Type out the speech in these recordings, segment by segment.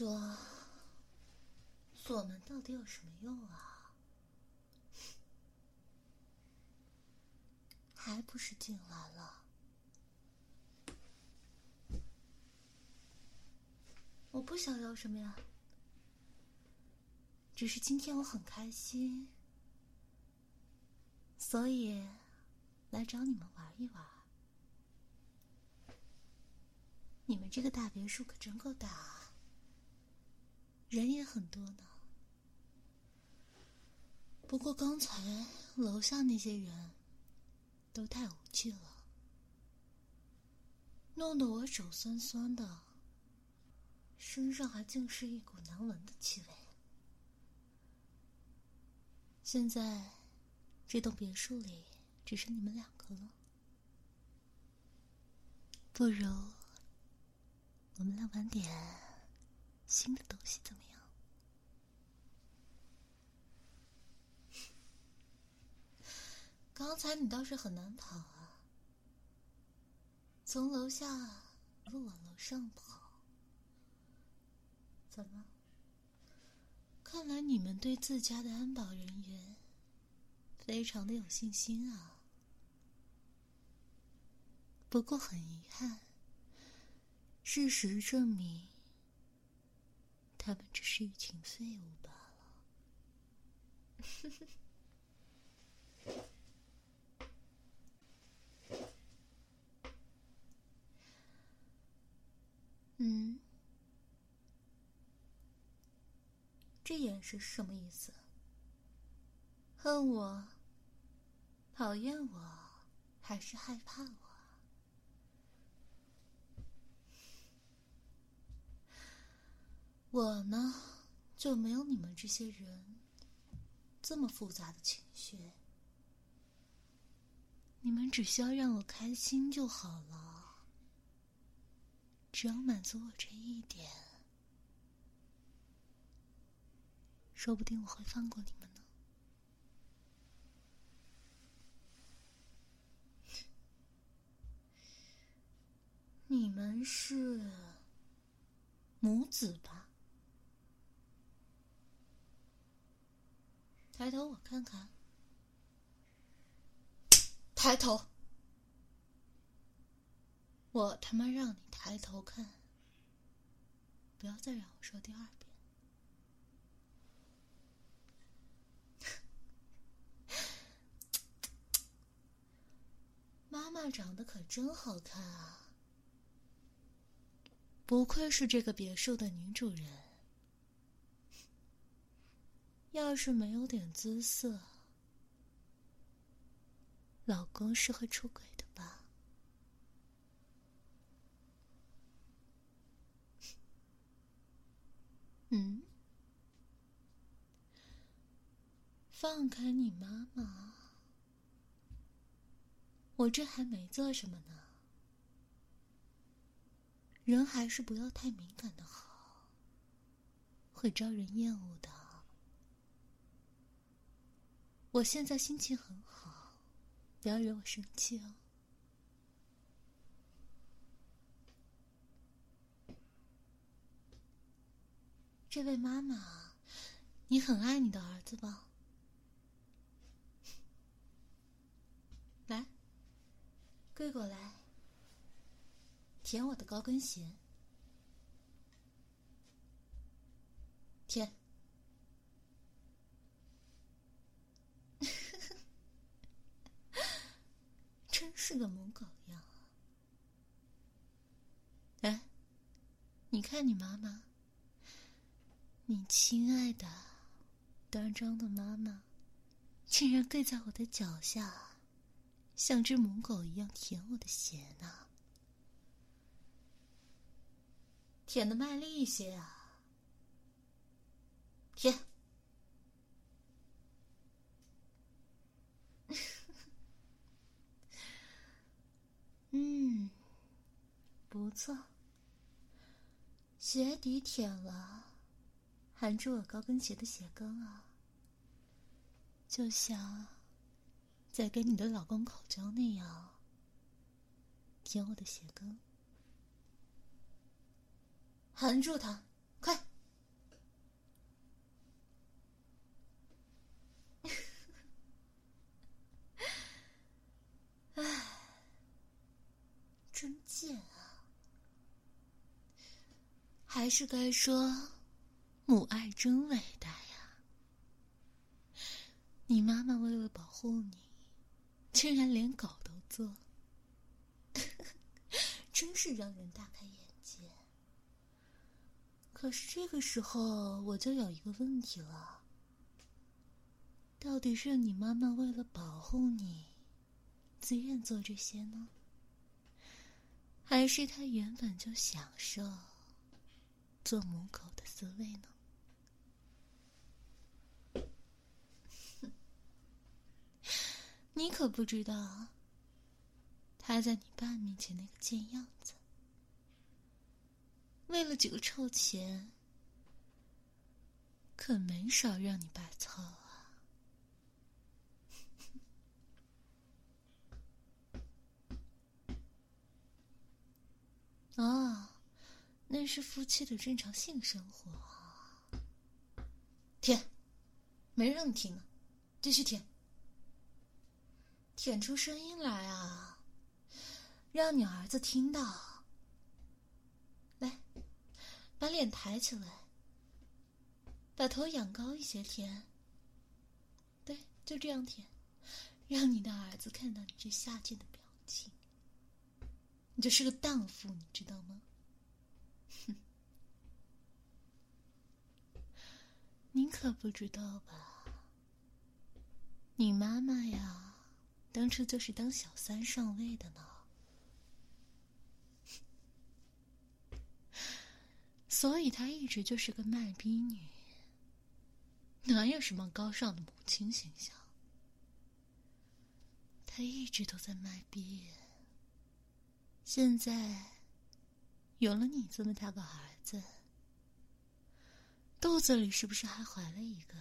说，锁门到底有什么用啊？还不是进来了？我不想要什么呀，只是今天我很开心。所以，来找你们玩一玩。你们这个大别墅可真够大啊，人也很多呢。不过刚才楼下那些人都太无趣了，弄得我手酸酸的，身上还尽是一股难闻的气味。现在。这栋别墅里只剩你们两个了，不如我们来晚点新的东西，怎么样？刚才你倒是很难跑啊，从楼下路往楼上跑，怎么？看来你们对自家的安保人员。非常的有信心啊，不过很遗憾，事实证明，他们只是一群废物罢了。嗯，这眼神是什么意思？恨我？讨厌我，还是害怕我？我呢，就没有你们这些人这么复杂的情绪。你们只需要让我开心就好了，只要满足我这一点，说不定我会放过你们呢。你们是母子吧？抬头我看看，抬头！我他妈让你抬头看，不要再让我说第二遍。妈妈长得可真好看啊！不愧是这个别墅的女主人，要是没有点姿色，老公是会出轨的吧？嗯，放开你妈妈，我这还没做什么呢。人还是不要太敏感的好，会招人厌恶的。我现在心情很好，不要惹我生气哦。这位妈妈，你很爱你的儿子吧？来，跪过来。舔我的高跟鞋，舔，真是个母狗样。哎，你看你妈妈，你亲爱的、端庄的妈妈，竟然跪在我的脚下，像只母狗一样舔我的鞋呢？舔的卖力一些啊！舔。嗯，不错。鞋底舔了，含住我高跟鞋的鞋跟啊，就像在给你的老公口交那样，舔我的鞋跟。含住他，快！唉，真贱啊！还是该说，母爱真伟大呀！你妈妈为了保护你，竟然连狗都做，真是让人大开眼界。可是这个时候，我就有一个问题了：到底是你妈妈为了保护你，自愿做这些呢，还是他原本就享受做母狗的滋味呢？你可不知道，他在你爸面前那个贱样子。为了几个臭钱，可没少让你爸操啊！哦，那是夫妻的正常性生活。舔，没让你听呢，继续舔，舔出声音来啊，让你儿子听到。来把脸抬起来，把头仰高一些，舔。对，就这样舔，让你的儿子看到你这下贱的表。你就是个荡妇，你知道吗？哼，您可不知道吧？你妈妈呀，当初就是当小三上位的呢。所以她一直就是个卖逼女，哪有什么高尚的母亲形象？她一直都在卖逼。现在有了你这么大个儿子，肚子里是不是还怀了一个？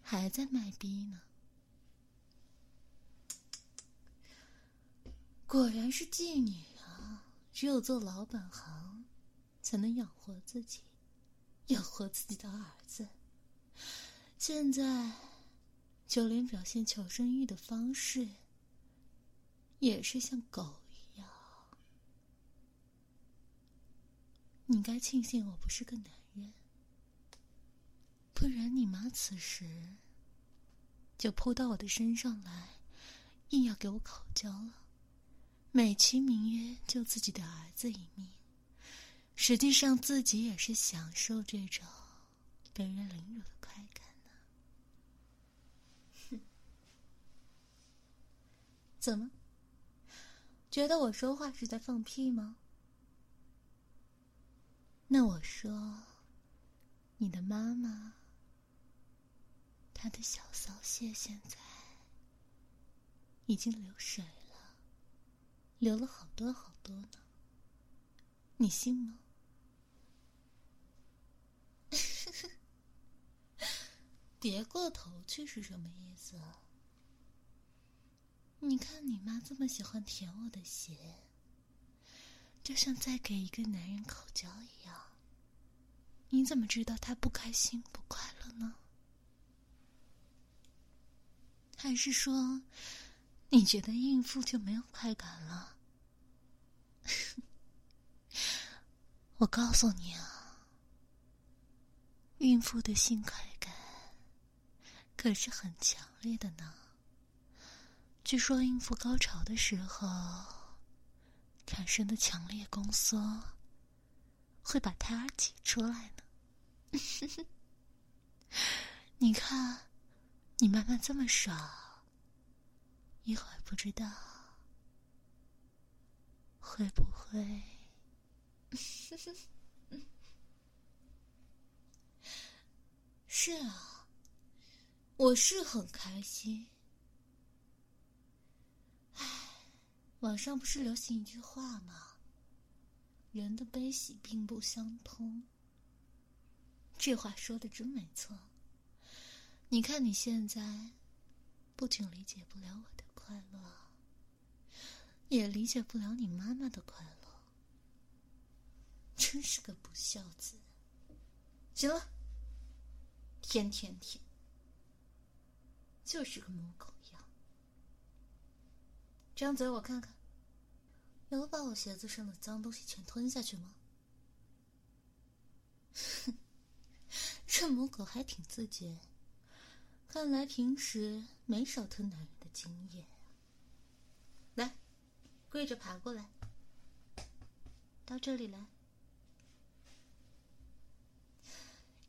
还在卖逼呢？果然是妓女啊。只有做老本行，才能养活自己，养活自己的儿子。现在，就连表现求生欲的方式，也是像狗一样。你该庆幸我不是个男人，不然你妈此时就扑到我的身上来，硬要给我口交了。美其名曰救自己的儿子一命，实际上自己也是享受这种被人凌辱的快感呢。哼，怎么？觉得我说话是在放屁吗？那我说，你的妈妈，她的小骚蟹现在已经流水了。流了好多好多呢，你信吗？别过头去是什么意思？你看你妈这么喜欢舔我的鞋，就像在给一个男人口交一样。你怎么知道她不开心不快乐呢？还是说？你觉得孕妇就没有快感了？我告诉你啊，孕妇的性快感可是很强烈的呢。据说孕妇高潮的时候产生的强烈宫缩，会把胎儿挤出来呢。你看，你妈妈这么爽，一会儿不知道会不会？是啊，我是很开心。唉，网上不是流行一句话吗？人的悲喜并不相通。这话说的真没错。你看你现在，不仅理解不了我的快乐，也理解不了你妈妈的快乐，真是个不孝子。行了，天天舔，就是个母狗。张嘴，我看看，有把我鞋子上的脏东西全吞下去吗？哼。这母狗还挺自觉，看来平时没少吞男人的经验。来，跪着爬过来，到这里来。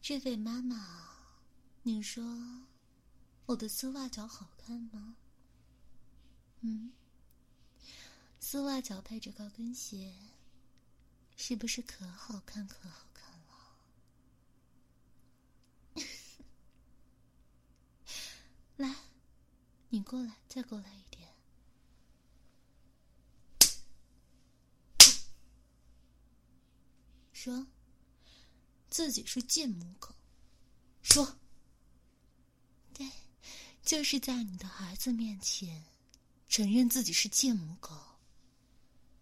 这位妈妈，你说我的丝袜脚好看吗？嗯，丝袜脚配着高跟鞋，是不是可好看可好看了？来，你过来，再过来一点。说，自己是贱母狗。说，对，就是在你的儿子面前，承认自己是贱母狗。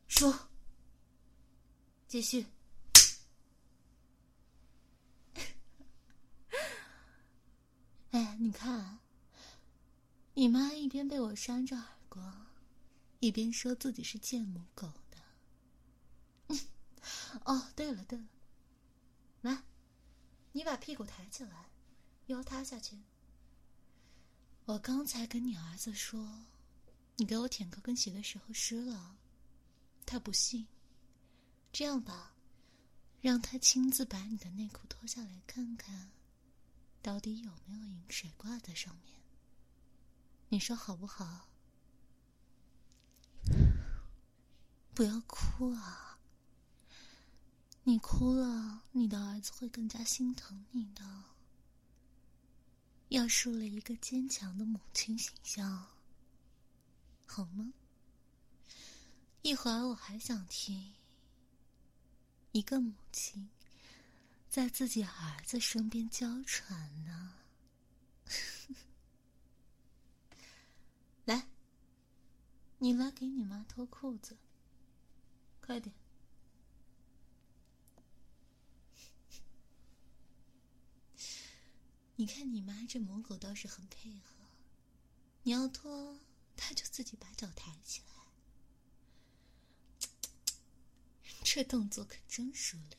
说，继续。哎，你看。你妈一边被我扇着耳光，一边说自己是贱母狗的。哦，对了对了，来，你把屁股抬起来，腰塌下去。我刚才跟你儿子说，你给我舔高跟鞋的时候湿了，他不信。这样吧，让他亲自把你的内裤脱下来看看，到底有没有饮水挂在上面。你说好不好？不要哭啊！你哭了，你的儿子会更加心疼你的。要树立一个坚强的母亲形象，好吗？一会儿我还想听一个母亲在自己儿子身边娇喘呢。来，你来给你妈脱裤子，快点！你看你妈这母狗倒是很配合，你要脱，她就自己把脚抬起来，这动作可真熟练。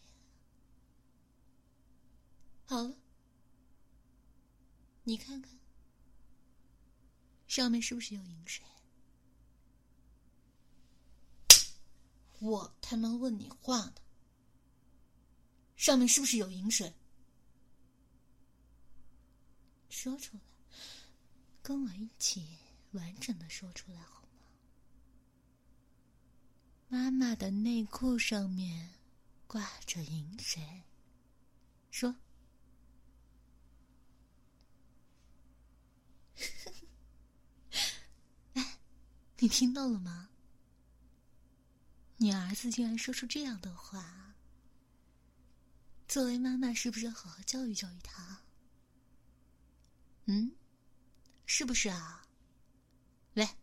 好了，你看看。上面是不是有饮水？我他妈问你话呢！上面是不是有饮水？说出来，跟我一起完整的说出来好？妈妈的内裤上面挂着银水，说。你听到了吗？你儿子竟然说出这样的话，作为妈妈是不是要好好教育教育他？嗯，是不是啊？来，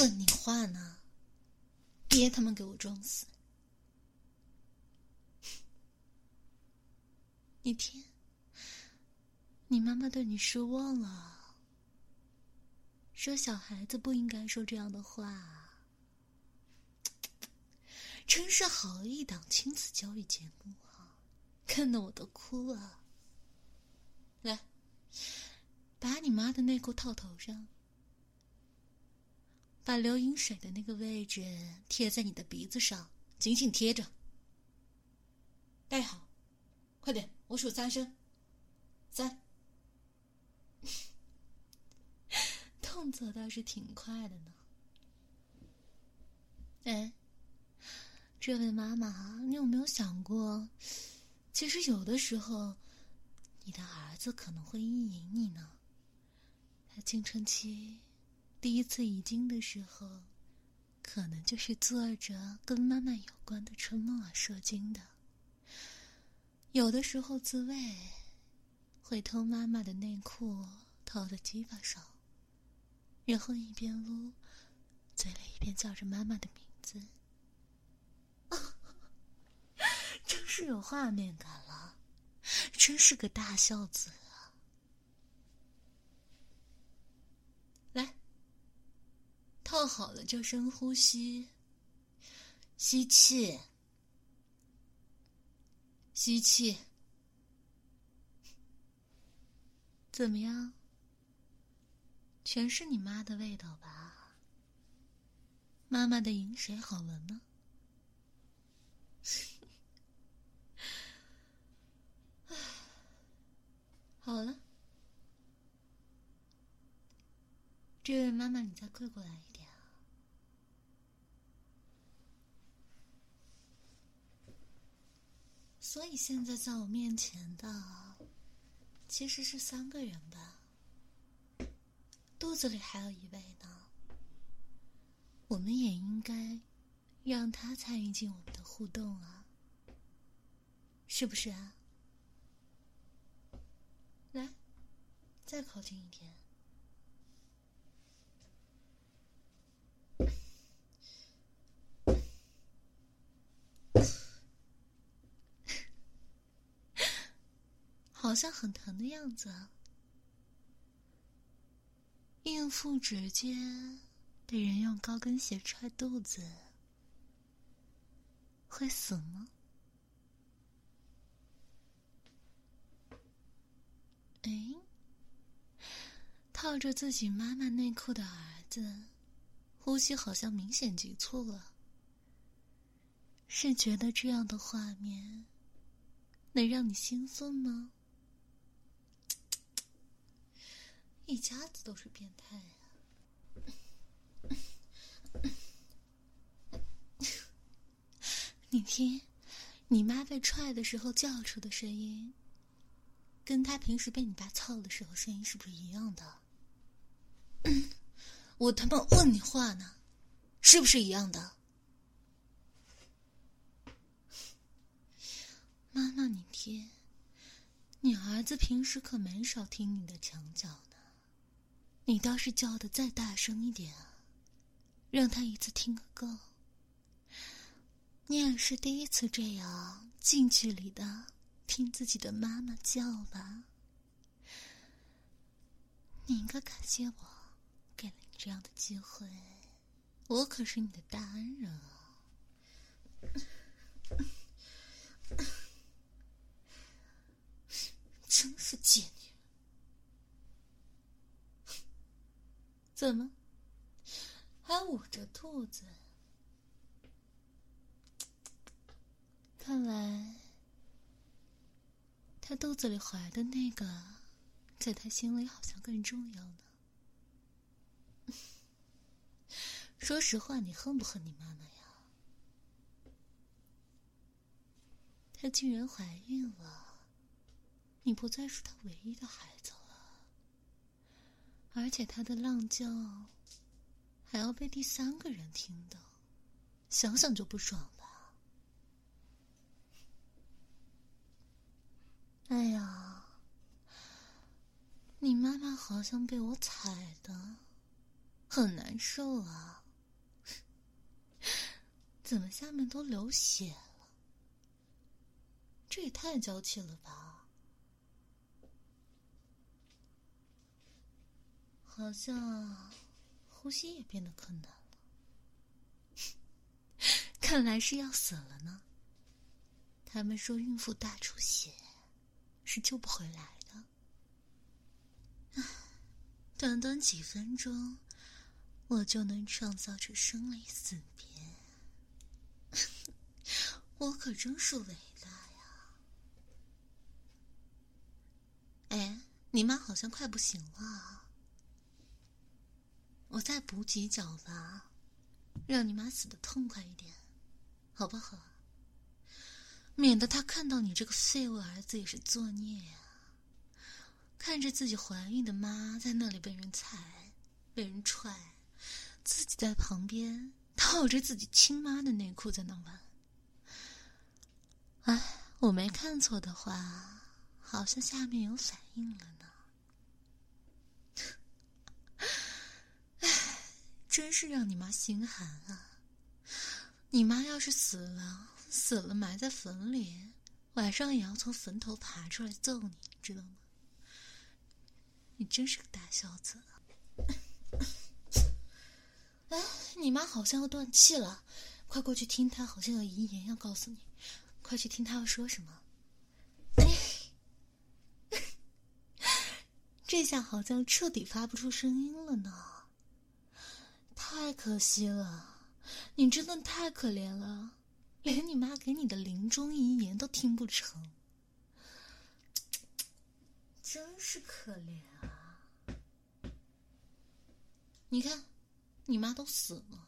问你话呢，别他妈给我装死！你听，你妈妈对你失望了。说小孩子不应该说这样的话，真是好一档亲子教育节目啊！看得我都哭了。来，把你妈的内裤套头上，把流饮水的那个位置贴在你的鼻子上，紧紧贴着。戴好，快点，我数三声，三。动作倒是挺快的呢。哎，这位妈妈，你有没有想过，其实有的时候，你的儿子可能会意淫你呢？他青春期第一次遗精的时候，可能就是做着跟妈妈有关的春梦而射精的。有的时候自慰，会偷妈妈的内裤套在鸡巴上，然后一边撸，嘴里一边叫着妈妈的名字，真是有画面感了，真是个大孝子啊！来，套好了就深呼吸，吸气。吸气，怎么样？全是你妈的味道吧？妈妈的饮水好闻吗？好了，这位妈妈，你再跪过来一点。所以现在在我面前的，其实是三个人吧。肚子里还有一位呢。我们也应该让他参与进我们的互动啊，是不是啊？来，再靠近一点。好像很疼的样子。孕妇直接被人用高跟鞋踹肚子，会死吗？哎，套着自己妈妈内裤的儿子，呼吸好像明显急促了。是觉得这样的画面能让你兴奋吗？一家子都是变态啊！你听，你妈被踹的时候叫出的声音，跟她平时被你爸操的时候声音是不是一样的？我他妈问你话呢，是不是一样的？妈妈，你听，你儿子平时可没少听你的墙角。你倒是叫的再大声一点啊，让他一次听个够。你也是第一次这样近距离的听自己的妈妈叫吧？你应该感谢我，给了你这样的机会，我可是你的大恩人啊！真是贱女。怎么，还捂着肚子？看来，他肚子里怀的那个，在他心里好像更重要呢。说实话，你恨不恨你妈妈呀？她竟然怀孕了，你不再是她唯一的孩子。而且他的浪叫还要被第三个人听到，想想就不爽吧？哎呀，你妈妈好像被我踩的，很难受啊！怎么下面都流血了？这也太娇气了吧！好像呼吸也变得困难了，看来是要死了呢。他们说孕妇大出血是救不回来的，短短几分钟，我就能创造出生离死别，我可真是伟大呀！哎，你妈好像快不行了。我再补几脚吧，让你妈死的痛快一点，好不好？免得她看到你这个废物儿子也是作孽呀。看着自己怀孕的妈在那里被人踩、被人踹，自己在旁边套着自己亲妈的内裤在那玩。哎，我没看错的话，好像下面有反应了呢。唉，真是让你妈心寒啊！你妈要是死了，死了埋在坟里，晚上也要从坟头爬出来揍你，知道吗？你真是个大孝子！哎，你妈好像要断气了，快过去听她，好像有遗言要告诉你，快去听她要说什么。这下好像彻底发不出声音了呢，太可惜了，你真的太可怜了，连你妈给你的临终遗言都听不成。真是可怜啊！你看，你妈都死了，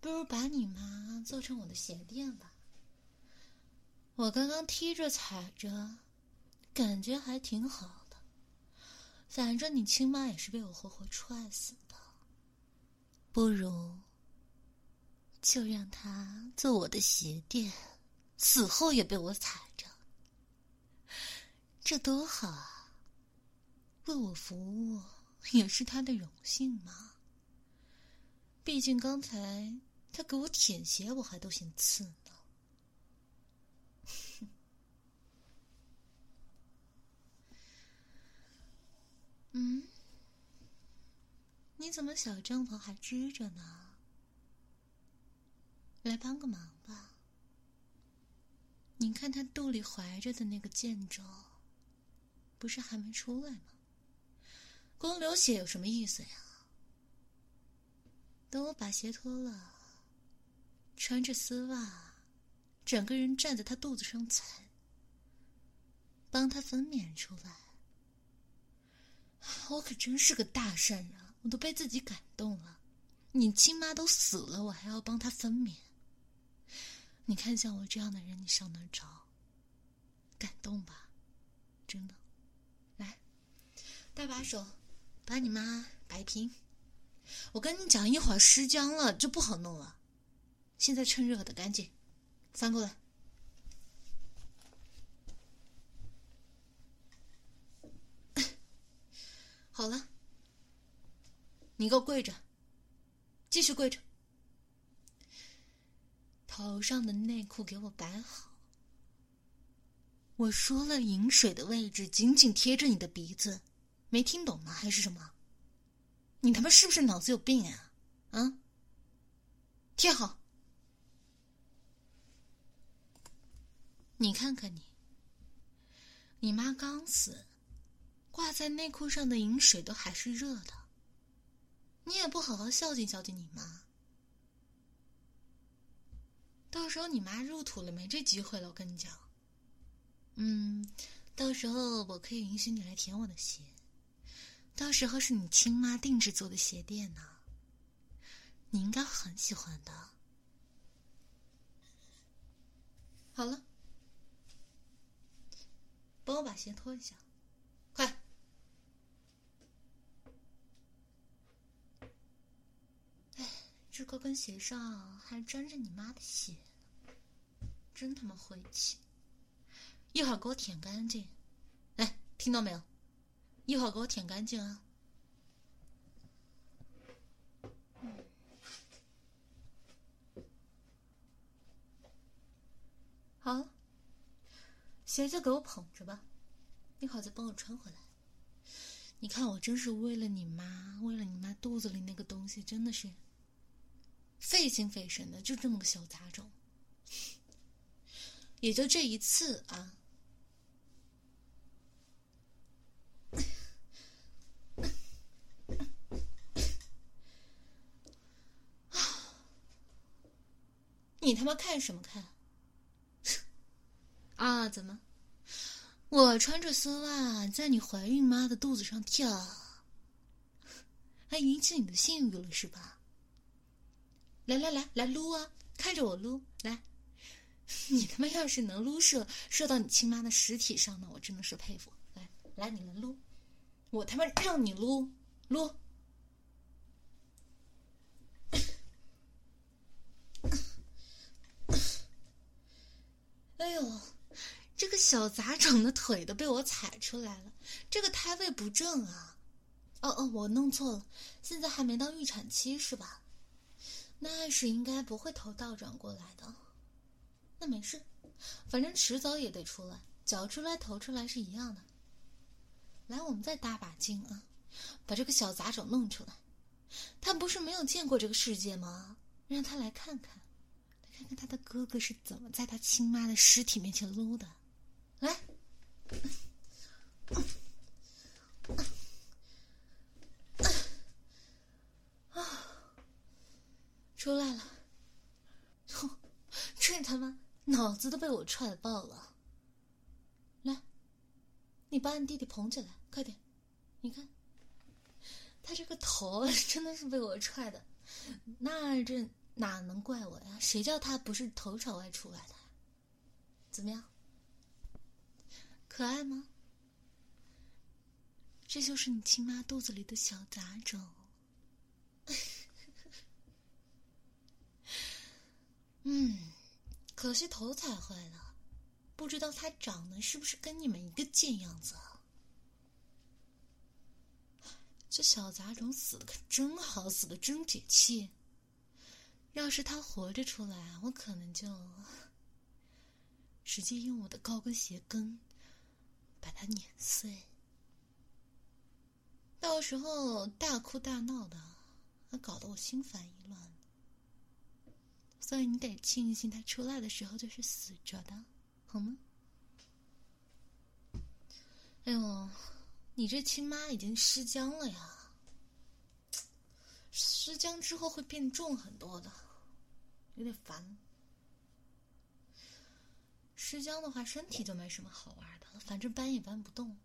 不如把你妈做成我的鞋垫吧。我刚刚踢着踩着，感觉还挺好。反正你亲妈也是被我活活踹死的，不如就让她做我的鞋垫，死后也被我踩着。这多好啊！为我服务也是他的荣幸嘛。毕竟刚才他给我舔鞋，我还都嫌刺呢。怎么小帐篷还支着呢？来帮个忙吧。你看他肚里怀着的那个贱种。不是还没出来吗？光流血有什么意思呀？等我把鞋脱了，穿着丝袜，整个人站在他肚子上踩，帮他分娩出来。我可真是个大善人，我都被自己感动了。你亲妈都死了，我还要帮她分娩。你看像我这样的人，你上哪找？感动吧，真的。来搭把手，把你妈摆平。我跟你讲，一会儿失浆了就不好弄了。现在趁热的，赶紧翻过来。好了，你给我跪着，继续跪着。头上的内裤给我摆好。我说了，饮水的位置紧紧贴着你的鼻子。没听懂吗？还是什么？你他妈是不是脑子有病啊？啊！贴好。你看看你，你妈刚死，挂在内裤上的饮水都还是热的。你也不好好孝敬孝敬你妈，到时候你妈入土了，没这机会了。我跟你讲，嗯，到时候我可以允许你来舔我的鞋。到时候是你亲妈定制做的鞋垫呢，你应该很喜欢的。好了，帮我把鞋脱一下，快！哎，这高跟鞋上还沾着你妈的血，真他妈晦气！一会儿给我舔干净，哎，听到没有？一会儿给我舔干净啊！好，鞋就给我捧着吧，一会儿再帮我穿回来。你看，我真是为了你妈，为了你妈肚子里那个东西，真的是费心费神的，就这么个小杂种，也就这一次啊。你他妈看什么看？啊？怎么？我穿着丝袜在你怀孕妈的肚子上跳？还引起你的性欲了是吧？来来来来撸啊！看着我撸来！你他妈要是能撸射射到你亲妈的实体上呢，我真的是佩服。来来，你来撸，我他妈让你撸撸！哎呦，这个小杂种的腿都被我踩出来了，这个胎位不正啊！哦哦，我弄错了，现在还没到预产期是吧？那是应该不会头倒转过来的。那没事，反正迟早也得出来，脚出来头出来是一样的。来，我们再搭把劲啊，把这个小杂种弄出来。他不是没有见过这个世界吗？让他来看看。看看他的哥哥是怎么在他亲妈的尸体面前撸的，来，出来了，哼，这他妈脑子都被我踹爆了。来，你把你弟弟捧起来，快点，你看，他这个头 真的是被我踹的，那这。哪能怪我呀？谁叫他不是头朝外出来的？怎么样？可爱吗？这就是你亲妈肚子里的小杂种。嗯，可惜头踩坏了，不知道他长得是不是跟你们一个贱样子啊？这小杂种死的可真好，死的真解气。要是他活着出来，我可能就直接用我的高跟鞋跟把他碾碎，到时候大哭大闹的，还搞得我心烦意乱。所以你得庆幸他出来的时候就是死着的，好吗？哎呦，你这亲妈已经尸僵了呀！尸僵之后会变重很多的。有点烦。尸僵的话，身体就没什么好玩的了，反正搬也搬不动，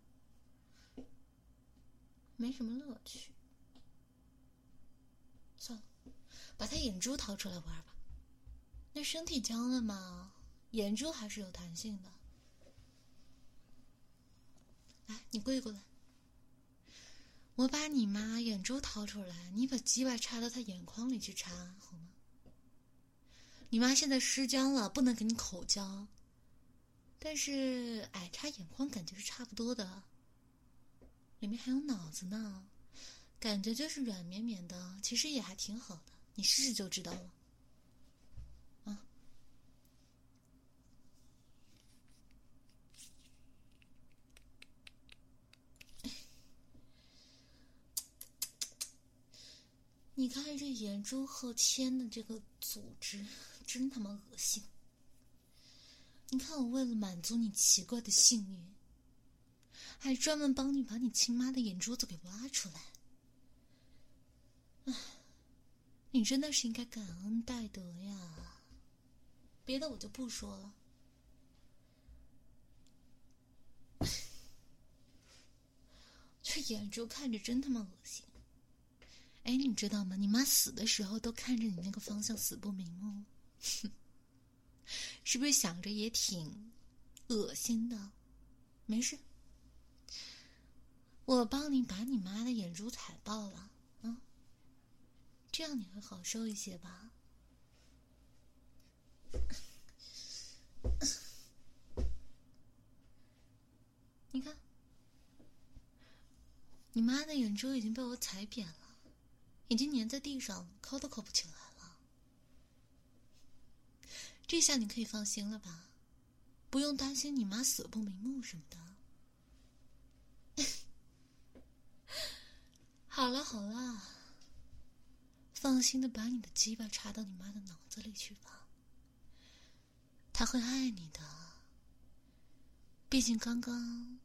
没什么乐趣。算了，把他眼珠掏出来玩吧。那身体僵了嘛，眼珠还是有弹性的。来，你跪过来，我把你妈眼珠掏出来，你把鸡巴插到她眼眶里去插，好吗？你妈现在失僵了，不能给你口交。但是，哎，插眼眶感觉是差不多的。里面还有脑子呢，感觉就是软绵绵的，其实也还挺好的。你试试就知道了。你看这眼珠后天的这个组织。真他妈恶心！你看我为了满足你奇怪的性欲，还专门帮你把你亲妈的眼珠子给挖出来。唉，你真的是应该感恩戴德呀！别的我就不说了。这眼珠看着真他妈恶心。哎，你知道吗？你妈死的时候都看着你那个方向，死不瞑目。是不是想着也挺恶心的？没事，我帮你把你妈的眼珠踩爆了，啊，这样你会好受一些吧？你看，你妈的眼珠已经被我踩扁了，已经粘在地上，抠都抠不起来了。这下你可以放心了吧，不用担心你妈死不瞑目什么的。好了好了，放心的把你的鸡巴插到你妈的脑子里去吧，她会爱你的。毕竟刚刚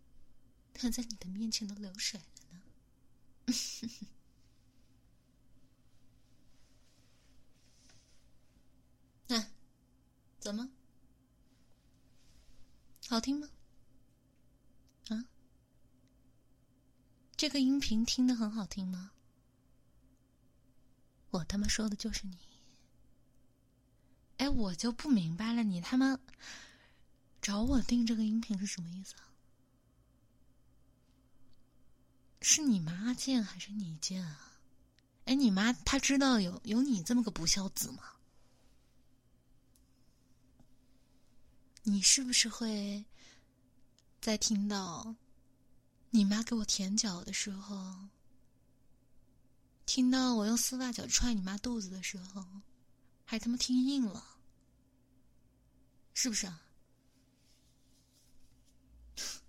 她在你的面前都流水了呢。怎么？好听吗？啊？这个音频听的很好听吗？我他妈说的就是你。哎，我就不明白了，你他妈找我订这个音频是什么意思啊？是你妈贱还是你贱啊？哎，你妈她知道有有你这么个不孝子吗？你是不是会在听到你妈给我舔脚的时候，听到我用丝袜脚踹你妈肚子的时候，还他妈听硬了？是不是啊？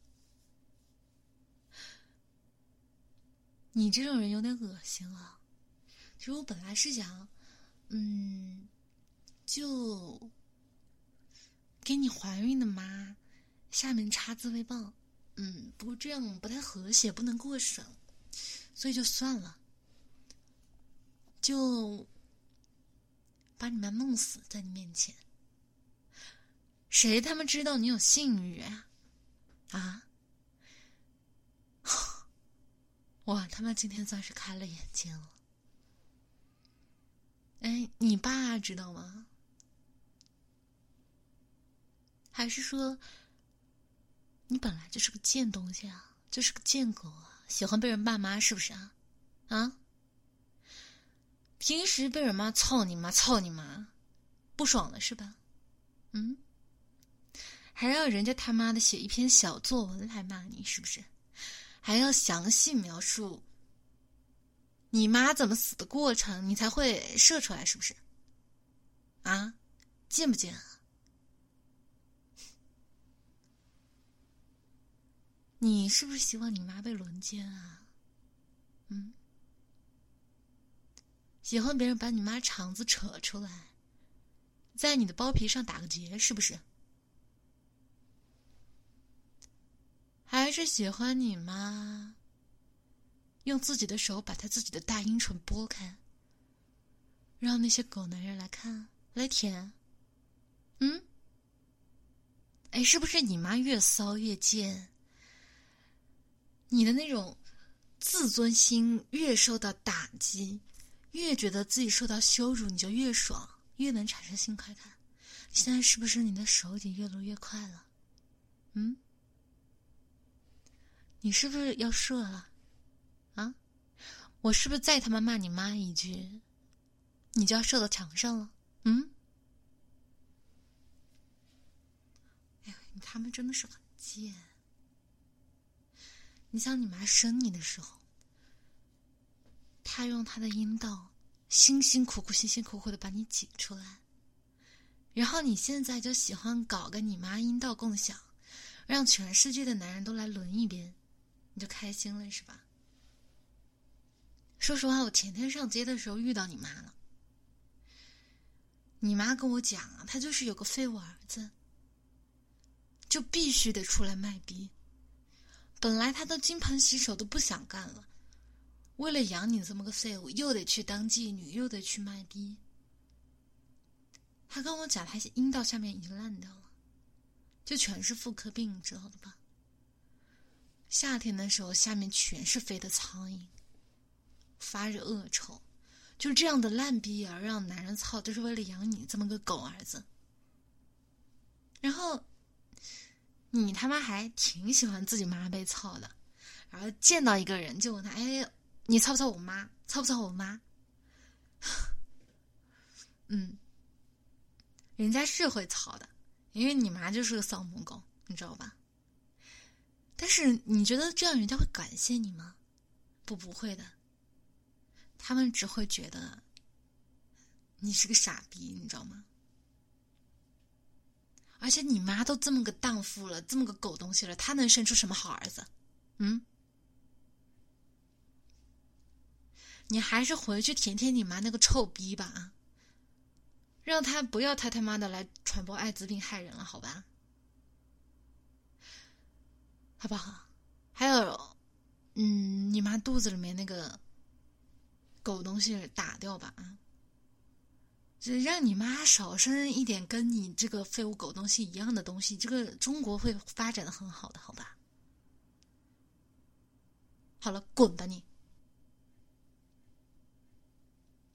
你这种人有点恶心啊！其实我本来是想，嗯，就给你怀孕的妈下面插自慰棒，嗯，不过这样不太和谐，不能过审，所以就算了，就把你妈弄死在你面前。谁他妈知道你有性欲啊？啊！我，他妈今天算是开了眼界了。哎，你爸知道吗？还是说，你本来就是个贱东西啊，就是个贱狗啊，喜欢被人骂妈是不是啊？啊？平时被人妈操你妈操你妈，不爽了是吧？嗯？还要人家他妈的写一篇小作文来骂你是不是？还要详细描述你妈怎么死的过程，你才会射出来，是不是？啊，贱不贱？你是不是希望你妈被轮奸啊？嗯，喜欢别人把你妈肠子扯出来，在你的包皮上打个结，是不是？还是喜欢你妈？用自己的手把他自己的大阴唇剥开，让那些狗男人来看来舔。嗯？哎，是不是你妈越骚越贱？你的那种自尊心越受到打击，越觉得自己受到羞辱，你就越爽，越能产生性快感。现在是不是你的手已经越撸越快了？嗯？你是不是要射了？啊！我是不是再他妈骂你妈一句，你就要射到墙上了？嗯？哎呀，你他们真的是很贱！你想你妈生你的时候，她用她的阴道辛辛苦苦、辛辛苦苦的把你挤出来，然后你现在就喜欢搞个你妈阴道共享，让全世界的男人都来轮一遍。你就开心了是吧？说实话，我前天上街的时候遇到你妈了。你妈跟我讲啊，她就是有个废物儿子，就必须得出来卖逼。本来他都金盆洗手都不想干了，为了养你这么个废物，又得去当妓女，又得去卖逼。他跟我讲，他阴道下面已经烂掉了，就全是妇科病，你知道的吧？夏天的时候，下面全是飞的苍蝇，发着恶臭，就这样的烂逼儿让男人操，就是为了养你这么个狗儿子。然后，你他妈还挺喜欢自己妈被操的，然后见到一个人就问他：“哎，你操不操我妈？操不操我妈？” 嗯，人家是会操的，因为你妈就是个骚母狗，你知道吧？但是你觉得这样人家会感谢你吗？不，不会的。他们只会觉得你是个傻逼，你知道吗？而且你妈都这么个荡妇了，这么个狗东西了，她能生出什么好儿子？嗯？你还是回去舔舔你妈那个臭逼吧啊！让他不要他他妈的来传播艾滋病害人了，好吧？好不好？还有，嗯，你妈肚子里面那个狗东西打掉吧啊！就让你妈少生一点跟你这个废物狗东西一样的东西，这个中国会发展的很好的，好吧？好了，滚吧你！